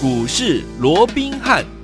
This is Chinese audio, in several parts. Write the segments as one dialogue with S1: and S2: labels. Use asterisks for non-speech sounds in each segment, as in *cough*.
S1: 股市罗宾汉。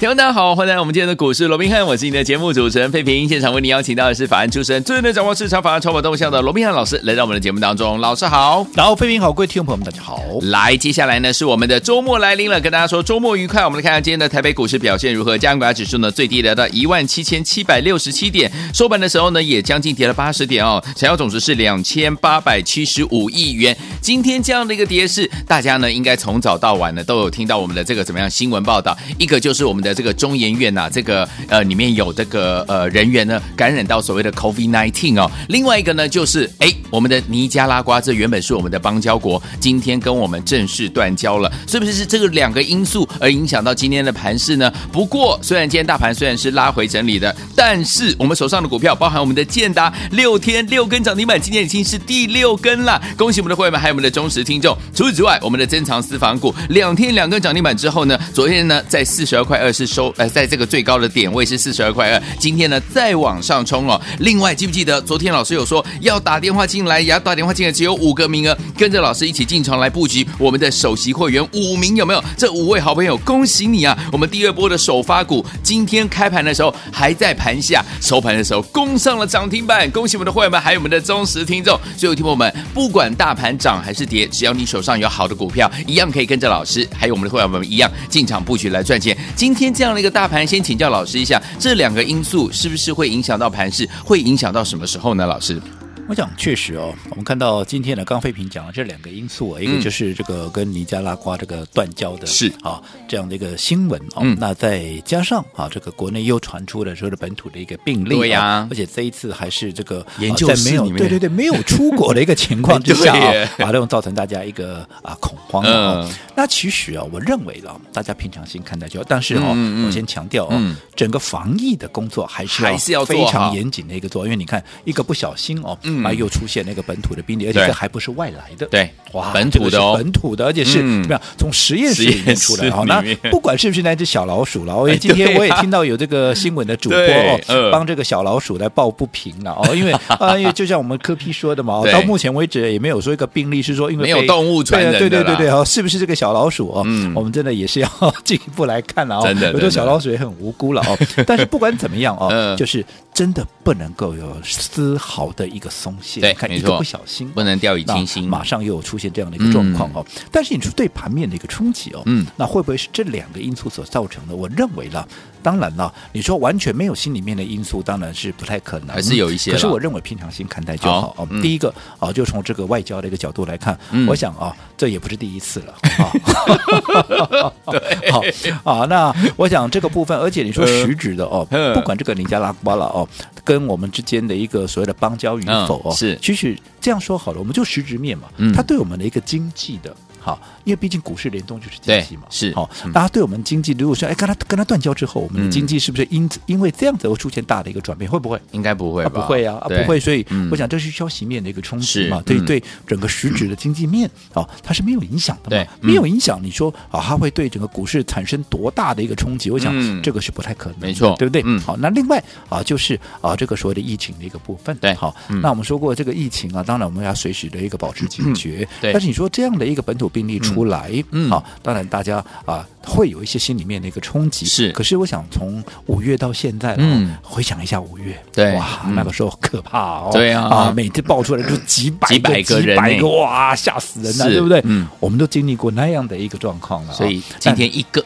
S1: 听众大家好，欢迎来到我们今天的股市罗宾汉，我是你的节目主持人费平。现场为你邀请到的是法案出身、最能掌握市场法案筹码动向的罗宾汉老师，来到我们的节目当中。老师好，
S2: 然后费平好，各位听众朋友们大家好。
S1: 来，接下来呢是我们的周末来临了，跟大家说周末愉快。我们来看看今天的台北股市表现如何？加权指数呢最低来到一万七千七百六十七点，收盘的时候呢也将近跌了八十点哦，成交总值是两千八百七十五亿元。今天这样的一个跌势，大家呢应该从早到晚呢都有听到我们的这个怎么样新闻报道，一个就是我们的这个中研院。呐这个呃里面有这个呃人员呢感染到所谓的 COVID-19 哦，另外一个呢就是哎我们的尼加拉瓜，这原本是我们的邦交国，今天跟我们正式断交了，是不是是这个两个因素而影响到今天的盘势呢？不过虽然今天大盘虽然是拉回整理的，但是我们手上的股票，包含我们的建达六天六根涨停板，今天已经是第六根了，恭喜我们的会员们，还有我们的忠实听众。除此之外，我们的珍藏私房股两天两根涨停板之后呢，昨天呢在四十二块二是收呃在这个。最高的点位是四十二块二，今天呢再往上冲哦。另外记不记得昨天老师有说要打电话进来，也要打电话进来，只有五个名额，跟着老师一起进场来布局我们的首席会员五名有没有？这五位好朋友，恭喜你啊！我们第二波的首发股今天开盘的时候还在盘下，收盘的时候攻上了涨停板，恭喜我们的会员们，还有我们的忠实听众。所以，听友们，不管大盘涨还是跌，只要你手上有好的股票，一样可以跟着老师，还有我们的会员们一样进场布局来赚钱。今天这样的一个大盘，先请教老师一下，这两个因素是不是会影响到盘势？会影响到什么时候呢？老师？
S2: 我想确实哦，我们看到今天的，刚飞平讲了这两个因素啊，一个就是这个跟尼加拉瓜这个断交的，
S1: 是。
S2: 啊这样的一个新闻哦。嗯、那再加上啊，这个国内又传出了说是本土的一个病例，
S1: 对呀、啊，
S2: 而且这一次还是这个
S1: 研究室里面，
S2: 对对对，没有出国的一个情况 *laughs* 之下啊，啊，这种造成大家一个啊恐慌啊。嗯、那其实啊，我认为了，大家平常心看待就好。但是哦，嗯、我先强调哦，嗯、整个防疫的工作还是还是要非常严谨的一个做，因为你看一个不小心哦，嗯，啊又出现那个。本土的病例，而且这还不是外来的，
S1: 对，
S2: 哇，
S1: 本土的哦，
S2: 本土的，而且是怎么样？从实验室里面出来，好，那不管是不是那只小老鼠了，因为今天我也听到有这个新闻的主播哦，帮这个小老鼠来抱不平了哦，*laughs* 因为啊，因为就像我们柯 P 说的嘛，到目前为止也没有说一个病例是说因为
S1: 没有动物传染的，
S2: 对对对对，哦，是不是这个小老鼠哦？嗯，我们真的也是要进一步来看了哦，有的小老鼠也很无辜了哦，但是不管怎么样哦，*laughs* 就是。真的不能够有丝毫的一个松懈，
S1: 对，
S2: 看一个不小心
S1: 不能掉以轻心，
S2: 马上又有出现这样的一个状况哦。嗯、但是你说对盘面的一个冲击哦，嗯，那会不会是这两个因素所造成的？我认为呢。当然了，你说完全没有心里面的因素，当然是不太可能，
S1: 还是有一些。
S2: 可是我认为平常心看待就好哦。第一个啊，就从这个外交的一个角度来看，我想啊，这也不是第一次了啊。*laughs* 对，*laughs* 好啊，那我想这个部分，而且你说实质的哦，不管这个尼加拉瓜了哦，跟我们之间的一个所谓的邦交与否哦，是，其实这样说好了，我们就实质面嘛，它对我们的一个经济的。好，因为毕竟股市联动就是经济嘛，是好。大家对我们经济，如果说哎，跟他跟他断交之后，我们的经济是不是因因为这样子会出现大的一个转变？会不会？
S1: 应该不会，
S2: 不会啊，不会。所以我想这是消息面的一个冲击嘛，对对，整个实质的经济面啊，它是没有影响的嘛，没有影响。你说啊，它会对整个股市产生多大的一个冲击？我想这个是不太可能，没错，对不对？好，那另外啊，就是啊，这个所谓的疫情的一个部分，对，好。那我们说过这个疫情啊，当然我们要随时的一个保持警觉。但是你说这样的一个本土病例出来。嗯，好，当然大家啊会有一些心里面的一个冲击，是。可是我想从五月到现在，嗯，回想一下五月，对，哇，那个时候可怕哦，对啊，啊，每次爆出来就几百几百个人，几百个，哇，吓死人了，对不对？嗯，我们都经历过那样的一个状况了，
S1: 所以今天一
S2: 个，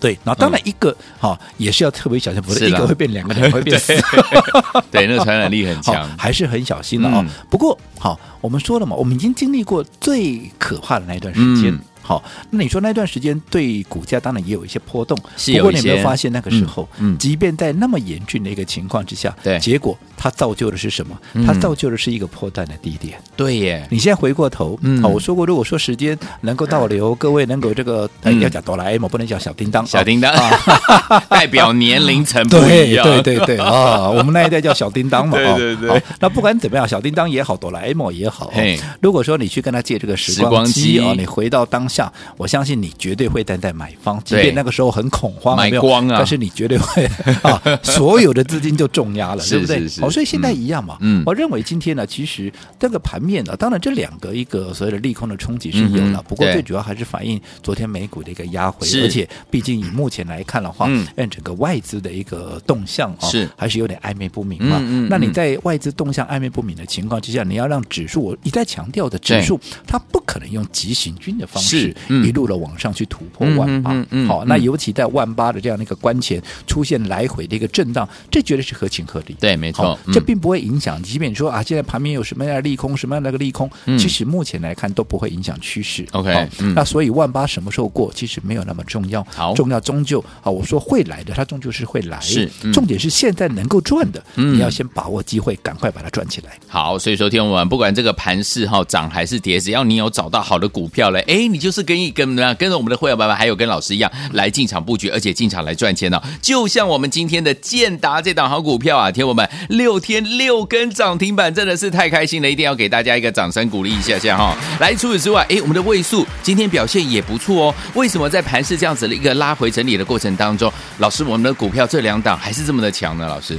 S2: 对，那当然一个哈也是要特别小心，不是一个会变两个，两个会变四，*laughs*
S1: 对，那个传染力很强，*laughs*
S2: 还是很小心的啊。不过好，我们说了嘛，我们已经经历过最可怕的那一段时间。好，那你说那段时间对股价当然也有一些波动，不过你有没有发现那个时候，嗯，即便在那么严峻的一个情况之下，对，结果它造就的是什么？它造就的是一个破绽的低点。对耶，你现在回过头，嗯，我说过，如果说时间能够倒流，*laughs* 各位能够这个要讲哆啦 A 梦，不能讲小叮当，
S1: 小叮当。*laughs* 代表年龄层不一样，
S2: 对对对啊，我们那一代叫小叮当嘛，*laughs* 对对对。那不管怎么样，小叮当也好，哆啦 A 梦也好，如果说你去跟他借这个时光机啊，你回到当。下，我相信你绝对会站在买方，即便那个时候很恐慌，
S1: 买光啊，
S2: 但是你绝对会啊，所有的资金就重压了，对不对？所以现在一样嘛。
S1: 嗯，
S2: 我认为今天呢，其实这个盘面呢，当然这两个一个所谓的利空的冲击是有了，不过最主要还是反映昨天美股的一个压回，而且毕竟以目前来看的话，按整个外资的一个动向啊，是。还是有点暧昧不明嘛。嗯，那你在外资动向暧昧不明的情况之下，你要让指数，我一再强调的指数，它不可能用急行军的方式一路的往上去突破万八。好，那尤其在万八的这样的一个关前出现来回的一个震荡，这绝对是合情合理。
S1: 对，没错，
S2: 这并不会影响。即便说啊，现在盘面有什么样的利空，什么样的一个利空，其实目前来看都不会影响趋势。
S1: OK，
S2: 那所以万八什么时候过，其实没有那么重要。
S1: 好，
S2: 重要终究啊，我说会来的，它终究是会来。是，重点是现在能够赚的，你要先把握机会，赶快把它赚起来。
S1: 好，所以说天我们不管这个盘势哈涨还是跌，只要你有找到好的股票嘞，哎，你就是跟一跟跟着我们的会员爸爸还有跟老师一样来进场布局，而且进场来赚钱呢。就像我们今天的建达这档好股票啊，天我们六天六根涨停板，真的是太开心了，一定要给大家一个掌声鼓励一下下哈。来，除此之外，哎，我们的位数今天表现也不错哦。为什么在盘市这样子的一个拉回整理的过程当中，老师我们的股票这两档还是这么的强呢？老师，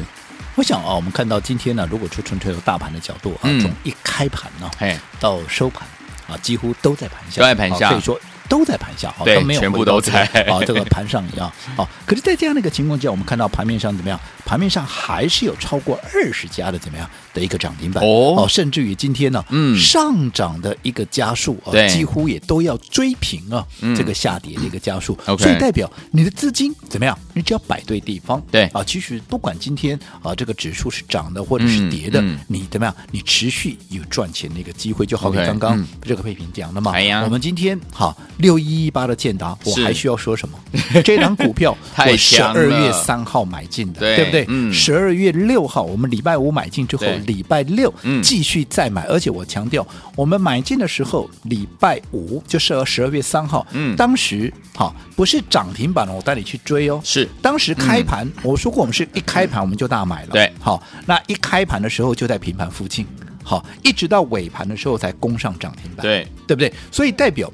S2: 我想啊，我们看到今天呢，如果说纯粹由大盘的角度啊，从一开盘呢，
S1: 嘿，
S2: 到收盘啊，几乎都在盘下，
S1: 都在盘下，
S2: 可以说。都在盘下，好，
S1: 对，
S2: 都没有
S1: 全部都在。
S2: 啊，这个盘上一样，好。可是，在这样的一个情况下，我们看到盘面上怎么样？盘面上还是有超过二十家的怎么样的一个涨停板。哦，甚至于今天呢，嗯，上涨的一个加速啊，几乎也都要追平啊这个下跌的一个家数，所以代表你的资金怎么样？你只要摆对地方，
S1: 对。
S2: 啊，其实不管今天啊这个指数是涨的或者是跌的，你怎么样？你持续有赚钱的一个机会，就好比刚刚这个配平讲的嘛，哎呀，我们今天好六一一八的建达，我还需要说什么？*laughs* 这档股票 *laughs* 我十二月三号买进的，对不对？嗯，十二月六号我们礼拜五买进之后，礼拜六继续再买，而且我强调，我们买进的时候，礼拜五就是十二月三号，嗯，当时好不是涨停板了，我带你去追哦，
S1: 是当
S2: 时开盘，我说过我们是一开盘我们就大买了，
S1: 对，
S2: 好，那一开盘的时候就在平盘附近，好，一直到尾盘的时候才攻上涨停板，
S1: 对，
S2: 对不对？所以代表。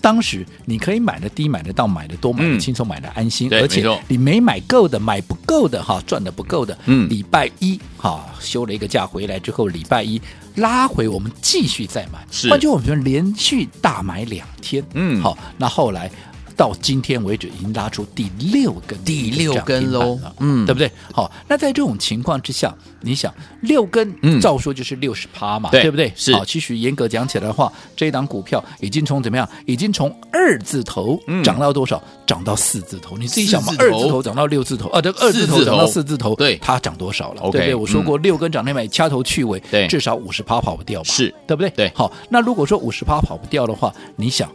S2: 当时你可以买的低，买得到，买的多，买的轻松，买的安心，而且你没买够的，买不够的哈，赚的不够的，嗯，礼拜一哈休了一个假回来之后，礼拜一拉回，我们继续再买，是，换句话说，连续大买两天，嗯，好，那后来。到今天为止，已经拉出第六根，
S1: 第六根喽，
S2: 嗯，对不对？好，那在这种情况之下，你想六根，嗯，照说就是六十趴嘛，对不对？是。好，其实严格讲起来的话，这一档股票已经从怎么样？已经从二字头涨到多少？涨到四字头。你自己想嘛，二字头涨到六字头，啊，这二字头涨到四字头，对，它涨多少了？对不对？我说过，六根涨停板掐头去尾，对，至少五十趴跑不掉吧？是对不对？对。好，那如果说五十趴跑不掉的话，你想？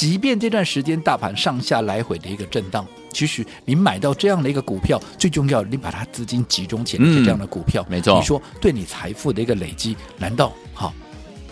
S2: 即便这段时间大盘上下来回的一个震荡，其实你买到这样的一个股票，最重要，你把它资金集中起来是这样的股票，
S1: 没错。
S2: 你说对你财富的一个累积，难道好，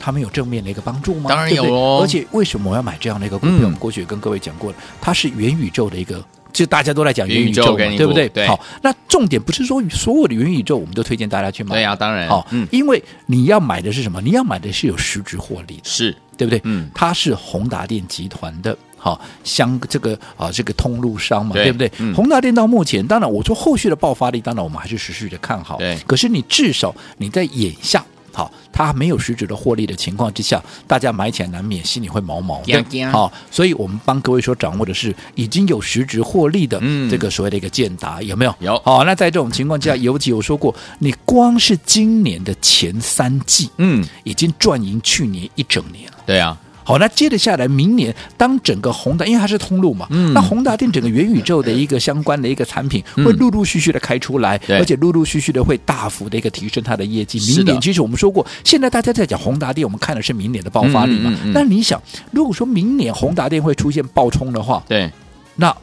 S2: 他们有正面的一个帮助吗？
S1: 当然有哦。
S2: 而且为什么我要买这样的一个股票？我们过去也跟各位讲过了，它是元宇宙的一个，就大家都在讲元宇宙嘛，对不对？好，那重点不是说所有的元宇宙我们都推荐大家去买，
S1: 对呀，当然。
S2: 好，因为你要买的是什么？你要买的是有实质获利的，
S1: 是
S2: 对不对？嗯，它是宏达电集团的。好，相这个啊，这个通路商嘛，对，对不对？嗯、宏达电到目前，当然我说后续的爆发力，当然我们还是持续的看好。对，可是你至少你在眼下，好，它没有实质的获利的情况之下，大家买起来难免心里会毛毛的。好，所以我们帮各位所掌握的是已经有实质获利的这个所谓的一个建达，有没有？
S1: 有。
S2: 好，那在这种情况之下，尤其我说过，你光是今年的前三季，嗯，已经赚赢去年一整年了。
S1: 对啊。
S2: 好，那接着下来，明年当整个宏达，因为它是通路嘛，嗯，那宏达电整个元宇宙的一个相关的一个产品，会陆陆续续的开出来，嗯、而且陆陆续续的会大幅的一个提升它的业绩。明年其实我们说过，现在大家在讲宏达电，我们看的是明年的爆发力嘛。那、你想，如果说明年宏达电会出现爆冲的话，
S1: 对，
S2: 那。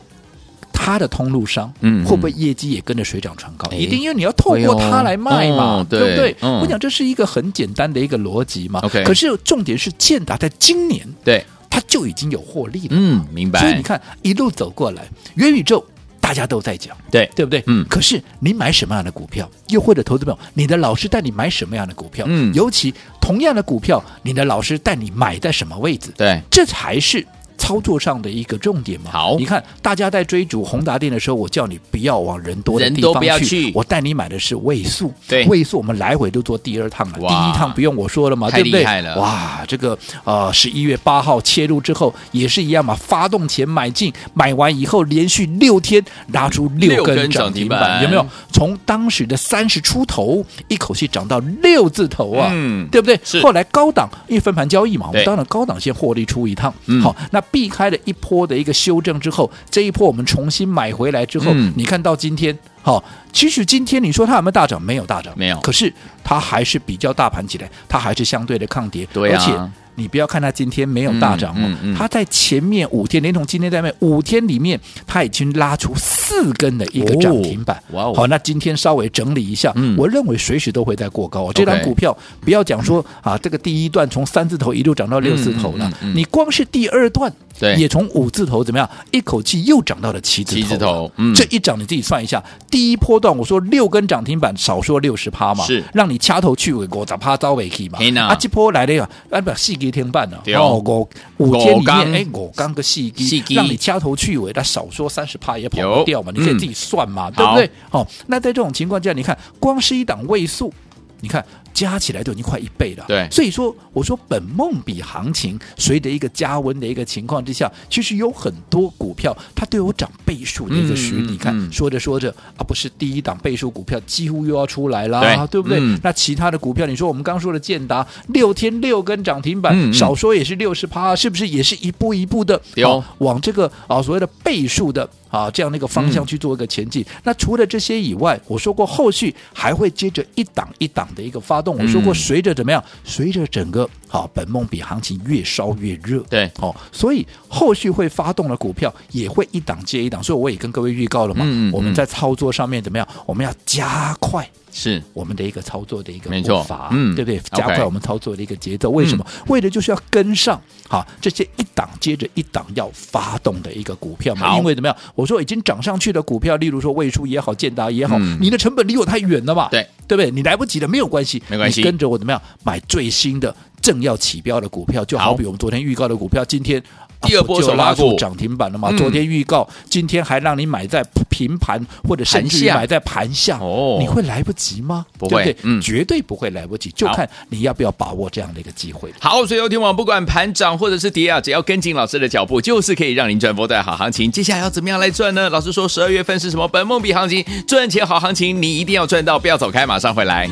S2: 它的通路商，嗯，会不会业绩也跟着水涨船高？一定，因为你要透过它来卖嘛，对不对？我讲这是一个很简单的一个逻辑嘛。可是重点是建达在今年，对，它就已经有获利了。
S1: 嗯，明白。
S2: 所以你看一路走过来，元宇宙大家都在讲，
S1: 对
S2: 对不对？
S1: 嗯。
S2: 可是你买什么样的股票？又或者投资朋友，你的老师带你买什么样的股票？
S1: 嗯。
S2: 尤其同样的股票，你的老师带你买在什么位置？
S1: 对，
S2: 这才是。操作上的一个重点嘛，
S1: 好，
S2: 你看大家在追逐宏达电的时候，我叫你不要往人多的地方去，
S1: 我
S2: 带你买的是位数，
S1: 对，
S2: 位数我们来回都做第二趟了，第一趟不用我说了嘛，对不对？哇，这个呃十一月八号切入之后也是一样嘛，发动前买进，买完以后连续六天拉出六根涨停板，有没有？从当时的三十出头，一口气涨到六字头啊，嗯，对不对？
S1: 是。
S2: 后来高档因为分盘交易嘛，我们当然高档先获利出一趟，嗯、好，那。避开了一波的一个修正之后，这一波我们重新买回来之后，嗯、你看到今天，好，其实今天你说它有没有大涨？没有大涨，
S1: 没有。
S2: 可是它还是比较大盘起来，它还是相对的抗跌，
S1: 对啊。
S2: 而且你不要看它今天没有大涨哦，它在前面五天，连同今天在内五天里面，它已经拉出四根的一个涨停板。哇哦！好，那今天稍微整理一下，我认为随时都会再过高。这张股票不要讲说啊，这个第一段从三字头一路涨到六字头了，你光是第二段。也从五字头怎么样，一口气又涨到了七字头。
S1: 七字头，
S2: 嗯，这一涨你自己算一下，第一波段我说六根涨停板，少说六十趴嘛，
S1: 是让
S2: 你掐头去尾，我咋趴遭尾去嘛？啊，这波来了呀，啊不，四根停板了，哦，我五天里面，哎，我刚个细机，让你掐头去尾，那少说三十趴也跑不掉嘛，你可以自己算嘛，对不对？哦，那在这种情况下，你看，光是一档位数，你看。加起来都已经快一倍了，
S1: 对，
S2: 所以说我说本梦比行情随着一个加温的一个情况之下，其实有很多股票它都有涨倍数的一个实力。你看说着说着啊，不是第一档倍数股票几乎又要出来了，对，对不对？那其他的股票，你说我们刚说的建达六天六根涨停板，少说也是六十趴，是不是也是一步一步的有往这个啊所谓的倍数的啊这样的一个方向去做一个前进？那除了这些以外，我说过后续还会接着一档一档的一个发。我说过，随着怎么样？随着整个好本梦比行情越烧越热，
S1: 对，
S2: 哦，所以后续会发动的股票也会一档接一档。所以我也跟各位预告了嘛，我们在操作上面怎么样？我们要加快是我们的一个操作的一个步伐，嗯，对不对？加快我们操作的一个节奏。为什么？为的就是要跟上好这些一档接着一档要发动的一个股票嘛。因为怎么样？我说已经涨上去的股票，例如说位数也好，建达也好，你的成本离我太远了嘛，对。对不对？你来不及的没有关系，
S1: 没关系。
S2: 跟着我怎么样买最新的正要起标的股票，就好比我们昨天预告的股票，今天。
S1: 第二波就拉出
S2: 涨停板了嘛？昨天预告，今天还让你买在平盘或者甚至买在盘下哦，你会来不及吗？
S1: 不会，
S2: 嗯，绝对不会来不及，就看你要不要把握这样的一个机会。
S1: 好，所以有听网不管盘涨或者是跌啊，只要跟紧老师的脚步，就是可以让您赚波段好行情。接下来要怎么样来赚呢？老师说十二月份是什么本梦比行情，赚钱好行情，你一定要赚到，不要走开，马上回来。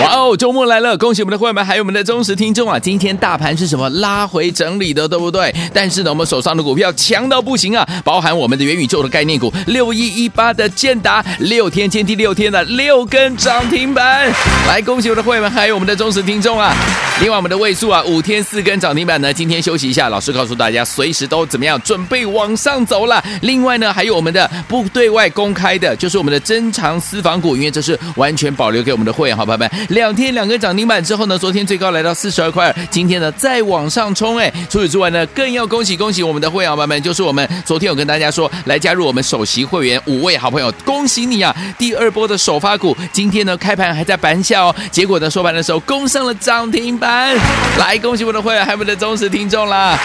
S1: 哇哦，周末来了！恭喜我们的会员们，还有我们的忠实听众啊！今天大盘是什么？拉回整理的，对不对？但是呢，我们手上的股票强到不行啊！包含我们的元宇宙的概念股六一一八的建达，六天见第六天的六根涨停板，来恭喜我们的会员们，还有我们的忠实听众啊！另外，我们的位数啊，五天四根涨停板呢，今天休息一下，老师告诉大家，随时都怎么样，准备往上走了。另外呢，还有我们的不对外公开的，就是我们的珍藏私房股，因为这是完全保留给我们的会员好朋友们。两天两个涨停板之后呢，昨天最高来到四十二块二，今天呢再往上冲哎！除此之外呢，更要恭喜恭喜我们的会员朋友们，就是我们昨天有跟大家说来加入我们首席会员五位好朋友，恭喜你啊！第二波的首发股，今天呢开盘还在板下哦，结果呢收盘的时候攻上了涨停板，来恭喜我们的会员还有我们的忠实听众啦！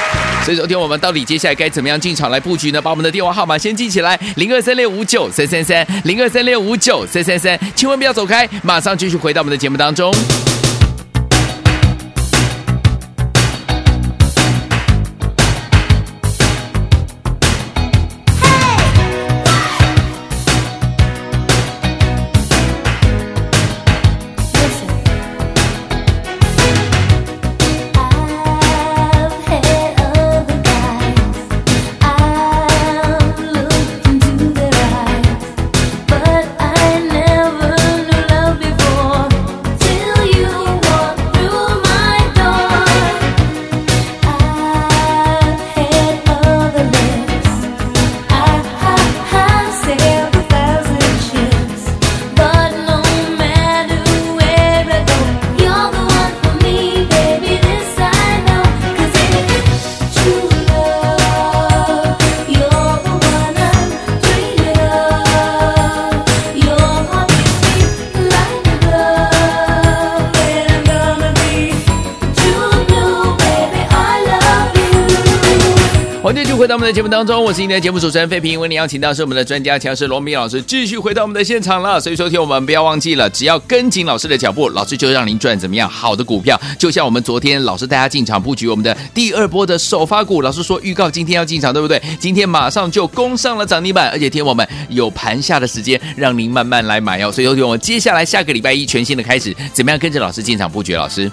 S1: 所以昨天我们到底接下来该怎么样进场来布局呢？把我们的电话号码先记起来，零二三六五九三三三，零二三六五九三三三，千万不要走开，马上继续回到我们的节目当中。们的节目当中，我是今天的节目主持人费平，为您邀请到是我们的专家强势罗明老师，继续回到我们的现场了。所以说，听我们不要忘记了，只要跟紧老师的脚步，老师就让您赚怎么样好的股票。就像我们昨天老师带大家进场布局我们的第二波的首发股，老师说预告今天要进场，对不对？今天马上就攻上了涨停板，而且听我们有盘下的时间，让您慢慢来买哦。所以说，听我们接下来下个礼拜一全新的开始，怎么样跟着老师进场布局？老师。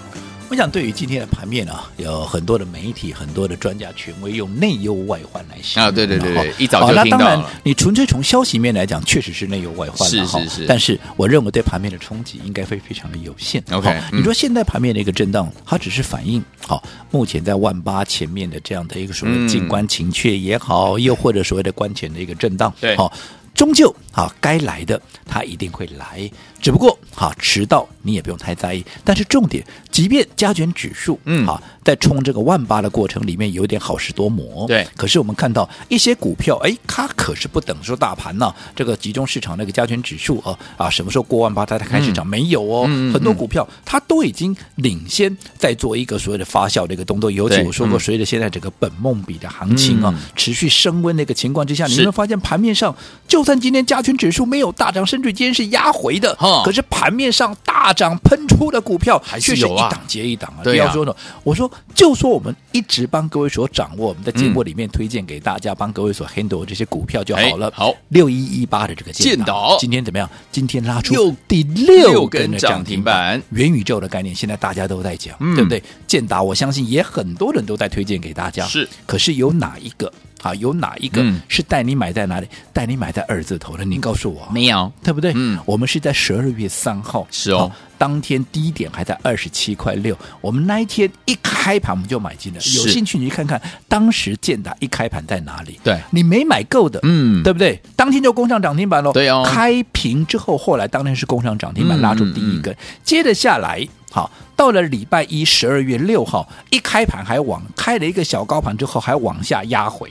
S2: 我想，对于今天的盘面啊，有很多的媒体、很多的专家权威用内忧外患来形容
S1: 啊，对对对对，一早就听到了。
S2: 那当然，你纯粹从消息面来讲，确实是内忧外患
S1: 是是是。
S2: 但是，我认为对盘面的冲击应该会非常的有限。
S1: OK，
S2: 你说现在盘面的一个震荡，它只是反映好目前在万八前面的这样的一个所谓静观情却也好，又或者所谓的关前的一个震荡，
S1: 对，
S2: 好。终究啊，该来的它一定会来，只不过哈迟到你也不用太在意。但是重点，即便加权指数嗯啊在冲这个万八的过程里面有点好事多磨，
S1: 对。
S2: 可是我们看到一些股票，哎，它可是不等说大盘呢、啊，这个集中市场那个加权指数啊啊什么时候过万八它才开始涨？没有哦，很多股票它都已经领先在做一个所谓的发酵的一个动作。尤其我说过，随着现在整个本梦比的行情啊持续升温的一个情况之下，你会发现盘面上就。就算今天加权指数没有大涨，甚至今天是压回的，可是盘面上大涨喷出的股票还是一档接一档啊。不要说呢，我说就说我们一直帮各位所掌握，我们在节目里面推荐给大家，帮各位所 handle 这些股票就好了。
S1: 好，
S2: 六一一八的这个建
S1: 岛，
S2: 今天怎么样？今天拉出第六根涨停板，元宇宙的概念现在大家都在讲，对不对？建达，我相信也很多人都在推荐给大家。
S1: 是，
S2: 可是有哪一个？好，有哪一个是带你买在哪里？带你买在二字头的？你告诉我，
S1: 没有，
S2: 对不对？
S1: 嗯，
S2: 我们是在十二月三号，
S1: 是哦，
S2: 当天低点还在二十七块六，我们那一天一开盘我们就买进了。有兴趣你去看看，当时建达一开盘在哪里？
S1: 对，
S2: 你没买够的，嗯，对不对？当天就攻上涨停板喽。
S1: 对哦，
S2: 开平之后，后来当天是攻上涨停板，拉出第一根，接着下来。好，到了礼拜一，十二月六号一开盘还往开了一个小高盘之后，还往下压回，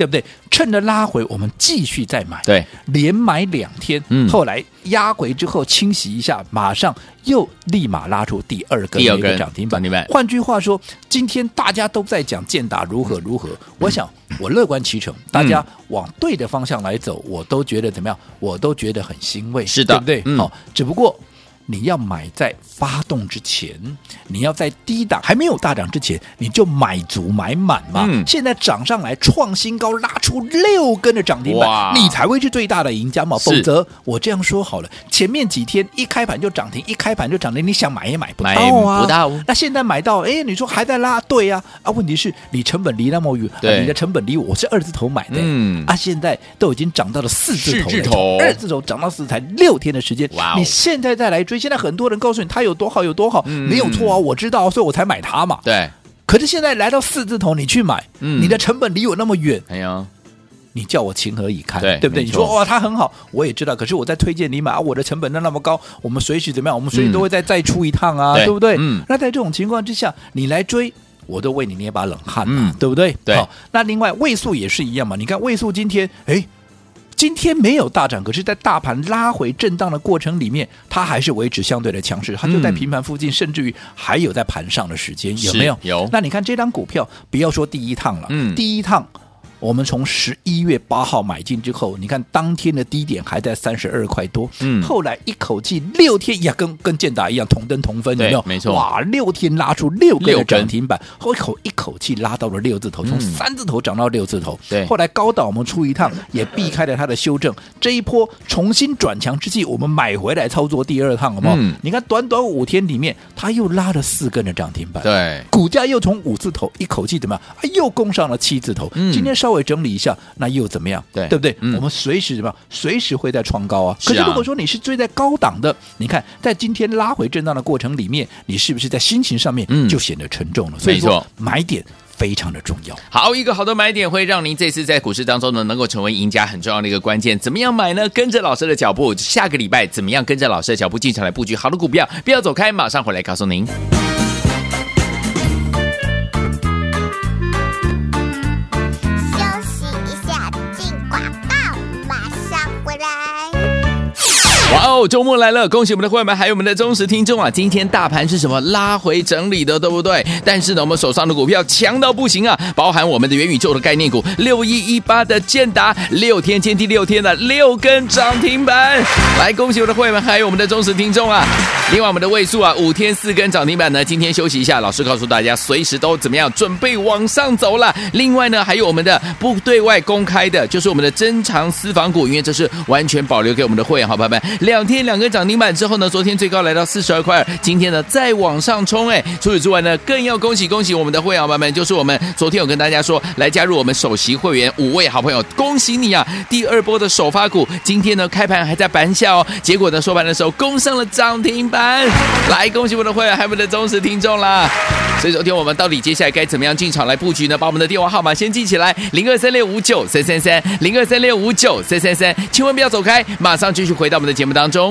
S2: 对不对？趁着拉回，我们继续再买，
S1: 对，
S2: 连买两天。嗯，后来压回之后清洗一下，马上又立马拉出第二根一个涨停板。换句话说，今天大家都在讲建达如何如何，嗯、我想我乐观其成，大家往对的方向来走，我都觉得怎么样？我都觉得很欣慰，
S1: 是的，
S2: 对不对？好、
S1: 嗯，
S2: 只不过。你要买在发动之前，你要在低档还没有大涨之前，你就买足买满嘛。嗯、现在涨上来创新高，拉出六根的涨停板，你才会是最大的赢家嘛。否则我这样说好了，前面几天一开盘就涨停，一开盘就涨停，你想买也买不到啊。不到。那现在买到，哎，你说还在拉，对呀、啊。啊，问题是你成本离那么远，你的成本离我是二字头买的，嗯，啊，现在都已经涨到了四字头，四字头，二字头涨到四才六天的时间，哇、哦，你现在再来追。现在很多人告诉你它有多好有多好，嗯、没有错啊，我知道，所以我才买它嘛。
S1: 对。
S2: 可是现在来到四字头，你去买，嗯、你的成本离我那么远，
S1: 哎呀，
S2: 你叫我情何以堪？
S1: 对，
S2: 对不对？你说哇，它很好，我也知道。可是我在推荐你买啊，我的成本那那么高，我们随时怎么样？我们随时都会再、嗯、再出一趟啊，对，对不对？嗯。那在这种情况之下，你来追，我都为你捏把冷汗嘛，嗯、对不对？
S1: 对。好，
S2: 那另外位数也是一样嘛。你看位数今天，哎。今天没有大涨，可是，在大盘拉回震荡的过程里面，它还是维持相对的强势，它就在平盘附近，嗯、甚至于还有在盘上的时间，有没有？
S1: 有。
S2: 那你看这张股票，不要说第一趟了，嗯，第一趟。我们从十一月八号买进之后，你看当天的低点还在三十二块多，嗯，后来一口气六天呀，跟跟建达一样同登同分，有没有？
S1: 没错，
S2: 哇，六天拉出六个涨停板，后一口一口气拉到了六字头，从三字头涨到六字头，对、嗯。后来高档我们出一趟，也避开了它的修正，这一波重新转强之际，我们买回来操作第二趟，好不好？嗯、你看短短五天里面，它又拉了四根的涨停板，
S1: 对，
S2: 股价又从五字头一口气怎么样？啊，又攻上了七字头，嗯、今天稍微整理一下，那又怎么样？对，对不对？嗯、我们随时怎么样？随时会在创高啊！可是如果说你是追在高档的，你看在今天拉回震荡的过程里面，你是不是在心情上面就显得沉重了？嗯、所以说买点非常的重要。
S1: 好，一个好的买点会让您这次在股市当中呢，能够成为赢家很重要的一个关键。怎么样买呢？跟着老师的脚步，下个礼拜怎么样跟着老师的脚步进场来布局好的股票？不要走开，马上回来告诉您。周末来了！恭喜我们的会员们，还有我们的忠实听众啊！今天大盘是什么拉回整理的，对不对？但是呢，我们手上的股票强到不行啊，包含我们的元宇宙的概念股六一一八的建达，六天见第六天的六根涨停板，来恭喜我们的会员们，还有我们的忠实听众啊！另外，我们的位数啊，五天四根涨停板呢，今天休息一下，老师告诉大家，随时都怎么样，准备往上走了。另外呢，还有我们的不对外公开的，就是我们的珍藏私房股，因为这是完全保留给我们的会员好朋友们。两天两个涨停板之后呢，昨天最高来到四十二块二，今天呢再往上冲哎！除此之外呢，更要恭喜恭喜我们的会员朋友们，就是我们昨天有跟大家说来加入我们首席会员五位好朋友，恭喜你啊！第二波的首发股今天呢开盘还在板下哦，结果呢收盘的时候攻上了涨停板，来恭喜我们的会员还有我们的忠实听众啦！所以昨天我们到底接下来该怎么样进场来布局呢？把我们的电话号码先记起来，零二三六五九三三三，零二三六五九三三三，千万不要走开，马上继续回到我们的节目当中。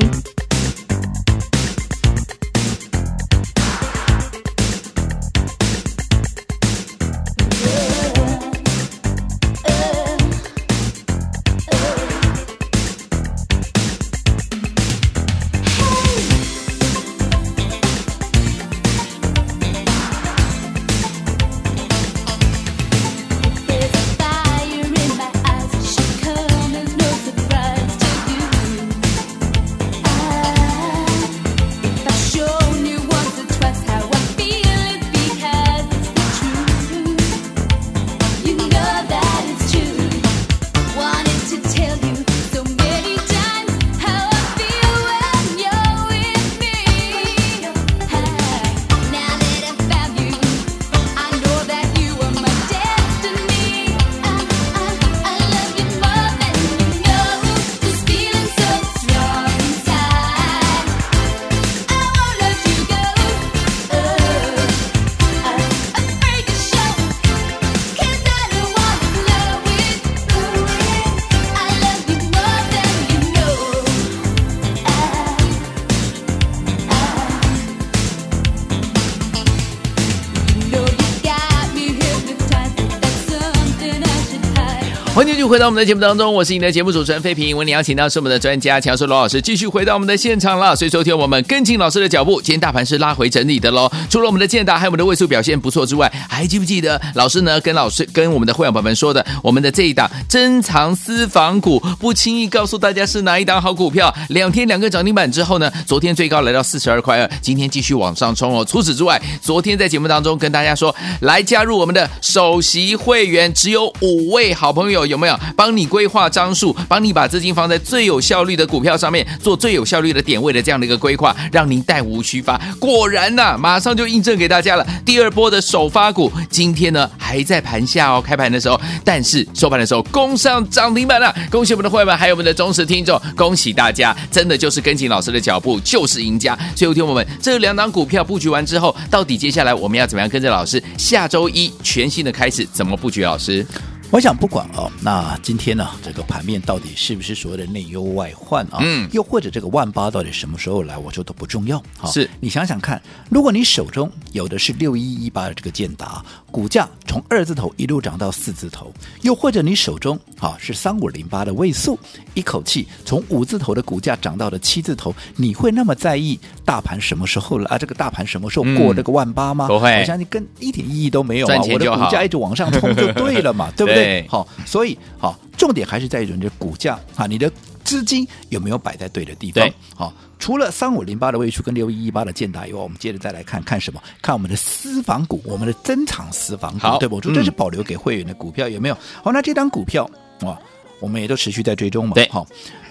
S1: 回到我们的节目当中，我是你的节目主持人费平。为你邀请到是我们的专家强叔罗老师，继续回到我们的现场了。所以，昨天我们跟紧老师的脚步，今天大盘是拉回整理的喽。除了我们的建达还有我们的位数表现不错之外，还记不记得老师呢？跟老师跟我们的会员朋友们说的，我们的这一档珍藏私房股，不轻易告诉大家是哪一档好股票。两天两个涨停板之后呢，昨天最高来到四十二块二，今天继续往上冲哦。除此之外，昨天在节目当中跟大家说，来加入我们的首席会员，只有五位好朋友。有没有帮你规划张数，帮你把资金放在最有效率的股票上面，做最有效率的点位的这样的一个规划，让您带无虚发。果然呐、马上就印证给大家了。第二波的首发股，今天呢还在盘下哦，开盘的时候，但是收盘的时候攻上涨停板了。恭喜我们的会员们，还有我们的忠实听众，恭喜大家，真的就是跟紧老师的脚步就是赢家。最后听我们这两档股票布局完之后，到底接下来我们要怎么样跟着老师，下周一全新的开始怎么布局？老师？
S2: 我想不管哦，那今天呢，这个盘面到底是不是所谓的内忧外患啊？嗯，又或者这个万八到底什么时候来，我说都不重要。
S1: 是
S2: 你想想看，如果你手中有的是六一一八的这个建达，股价从二字头一路涨到四字头，又或者你手中啊是三五零八的位数，一口气从五字头的股价涨到了七字头，你会那么在意大盘什么时候了啊？这个大盘什么时候过这个万八吗？
S1: 不会，
S2: 我相信跟一点意义都没有啊！我的股价一直往上冲就对了嘛，*laughs* 对不对？对，好，所以好，重点还是在于你的股价啊，你的资金有没有摆在对的地方？对，好，除了三五零八的位数跟六一一八的建达以外，我们接着再来看看什么？看我们的私房股，我们的珍藏私房股，对不？我说这是保留给会员的股票，有没有？好，那这张股票啊，我们也都持续在追踪嘛，对，好。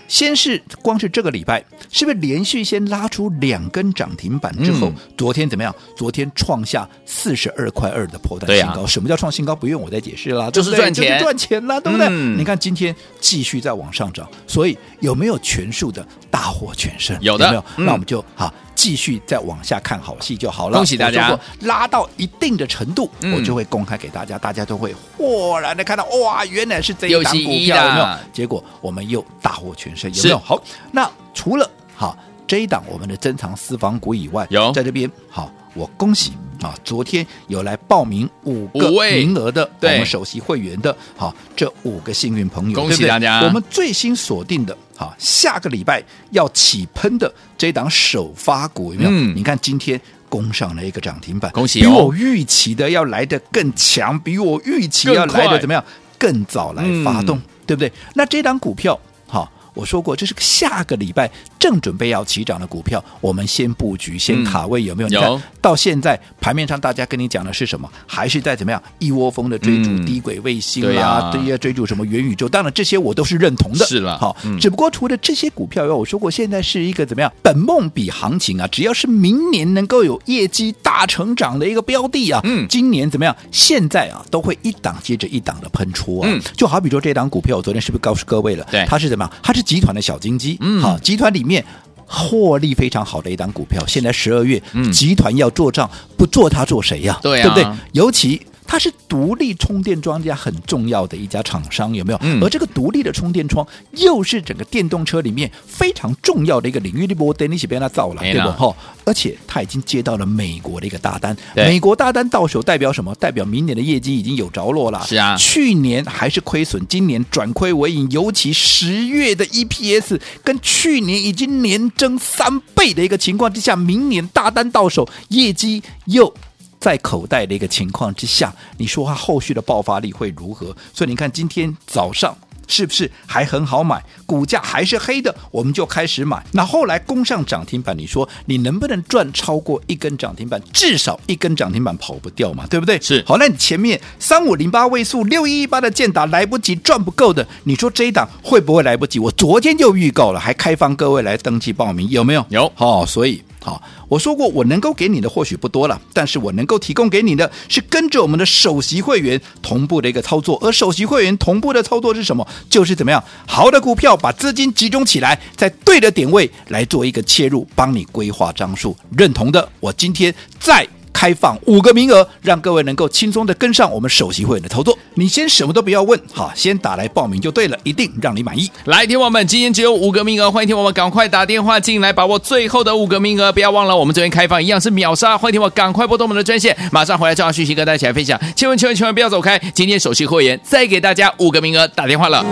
S2: 先是光是这个礼拜，是不是连续先拉出两根涨停板之后，嗯、昨天怎么样？昨天创下四十二块二的破单新高。啊、什么叫创新高？不用我再解释了，
S1: 就是赚钱，
S2: 就是赚钱啦，对不对？嗯、你看今天继续在往上涨，所以有没有全数的大获全胜？
S1: 有的，
S2: 有没有？
S1: 嗯、
S2: 那我们就好。继续再往下看好戏就好了。
S1: 恭喜大家！
S2: 拉到一定的程度，嗯、我就会公开给大家，大家都会豁然的看到，哇，原来是这一档股票，有没有？结果我们又大获全胜，有没有？好，那除了好这一档我们的珍藏私房股以外，
S1: 有
S2: 在这边好。我恭喜啊，昨天有来报名五个名额的我们首席会员的，好，这五个幸运朋友，
S1: 恭喜大家！
S2: 我们最新锁定的，好，下个礼拜要起喷的这档首发股有没有？嗯、你看今天攻上了一个涨停板，
S1: 恭喜、哦！
S2: 比我预期的要来的更强，比我预期要来的怎么样？更，更早来发动，嗯、对不对？那这档股票，好。我说过，这是个下个礼拜正准备要起涨的股票，我们先布局，先卡位，有没有？嗯、你看到现在盘面上，大家跟你讲的是什么？还是在怎么样一窝蜂的追逐低轨卫星啦，对呀、啊，追逐什么元宇宙？当然这些我都是认同的。
S1: 是了，好，
S2: 嗯、只不过除了这些股票以外，我说过，现在是一个怎么样本梦比行情啊？只要是明年能够有业绩大成长的一个标的啊，嗯，今年怎么样？现在啊，都会一档接着一档的喷出啊。嗯，就好比说这档股票，我昨天是不是告诉各位了？
S1: 对，
S2: 它是怎么样？它是。集团的小金鸡，嗯，好，集团里面获利非常好的一档股票，现在十二月，嗯，集团要做账，不做它做谁呀？
S1: 对啊，
S2: 对不对？尤其。它是独立充电桩家很重要的一家厂商，有没有？嗯、而这个独立的充电桩又是整个电动车里面非常重要的一个领域的波等，你是被它造了，对不？哈，而且它已经接到了美国的一个大单，美国大单到手代表什么？代表明年的业绩已经有着落了。
S1: 是啊，
S2: 去年还是亏损，今年转亏为盈，尤其十月的 EPS 跟去年已经年增三倍的一个情况之下，明年大单到手，业绩又。在口袋的一个情况之下，你说它后续的爆发力会如何？所以你看今天早上是不是还很好买？股价还是黑的，我们就开始买。那后来攻上涨停板，你说你能不能赚超过一根涨停板？至少一根涨停板跑不掉嘛，对不对？
S1: 是。
S2: 好，那你前面三五零八位数六一一八的建达来不及赚不够的，你说这一档会不会来不及？我昨天就预告了，还开放各位来登记报名，有没有？
S1: 有。
S2: 好，所以。好，我说过，我能够给你的或许不多了，但是我能够提供给你的是跟着我们的首席会员同步的一个操作，而首席会员同步的操作是什么？就是怎么样好的股票把资金集中起来，在对的点位来做一个切入，帮你规划张数。认同的，我今天在。开放五个名额，让各位能够轻松的跟上我们首席会员的操作。你先什么都不要问，好，先打来报名就对了，一定让你满意。
S1: 来，听我们，今天只有五个名额，欢迎听我们赶快打电话进来，把握最后的五个名额。不要忘了，我们这边开放一样是秒杀，欢迎听我赶快拨动我们的专线，马上回来，正好讯息跟大家一起来分享。千万千万千万不要走开，今天首席会员再给大家五个名额，打电话了。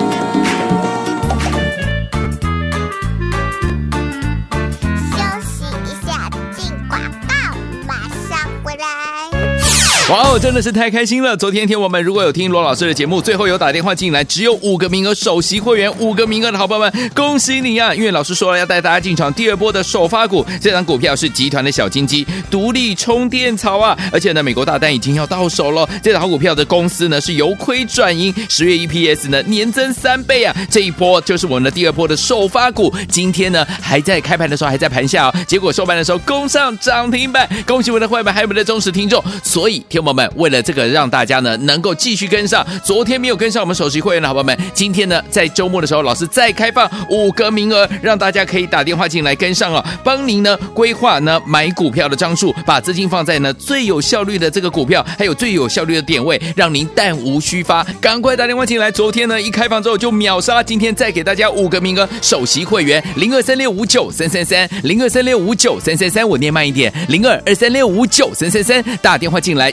S1: 哇哦，真的是太开心了！昨天天我们如果有听罗老师的节目，最后有打电话进来，只有五个名额，首席会员五个名额的好朋友们，恭喜你、啊！因为老师说了要带大家进场第二波的首发股，这张股票是集团的小金鸡，独立充电槽啊！而且呢，美国大单已经要到手了，这张好股票的公司呢是由亏转盈，十月 EPS 呢年增三倍啊！这一波就是我们的第二波的首发股，今天呢还在开盘的时候还在盘下哦，结果收盘的时候攻上涨停板，恭喜我们的会员还有我们的忠实听众，所以。朋友们，为了这个让大家呢能够继续跟上，昨天没有跟上我们首席会员的好朋友们，今天呢在周末的时候，老师再开放五个名额，让大家可以打电话进来跟上哦，帮您呢规划呢买股票的张数，把资金放在呢最有效率的这个股票，还有最有效率的点位，让您弹无虚发，赶快打电话进来。昨天呢一开放之后就秒杀，今天再给大家五个名额，首席会员零二三六五九三三三零二三六五九三三三，我念慢一点零二二三六五九三三三，打电话进来。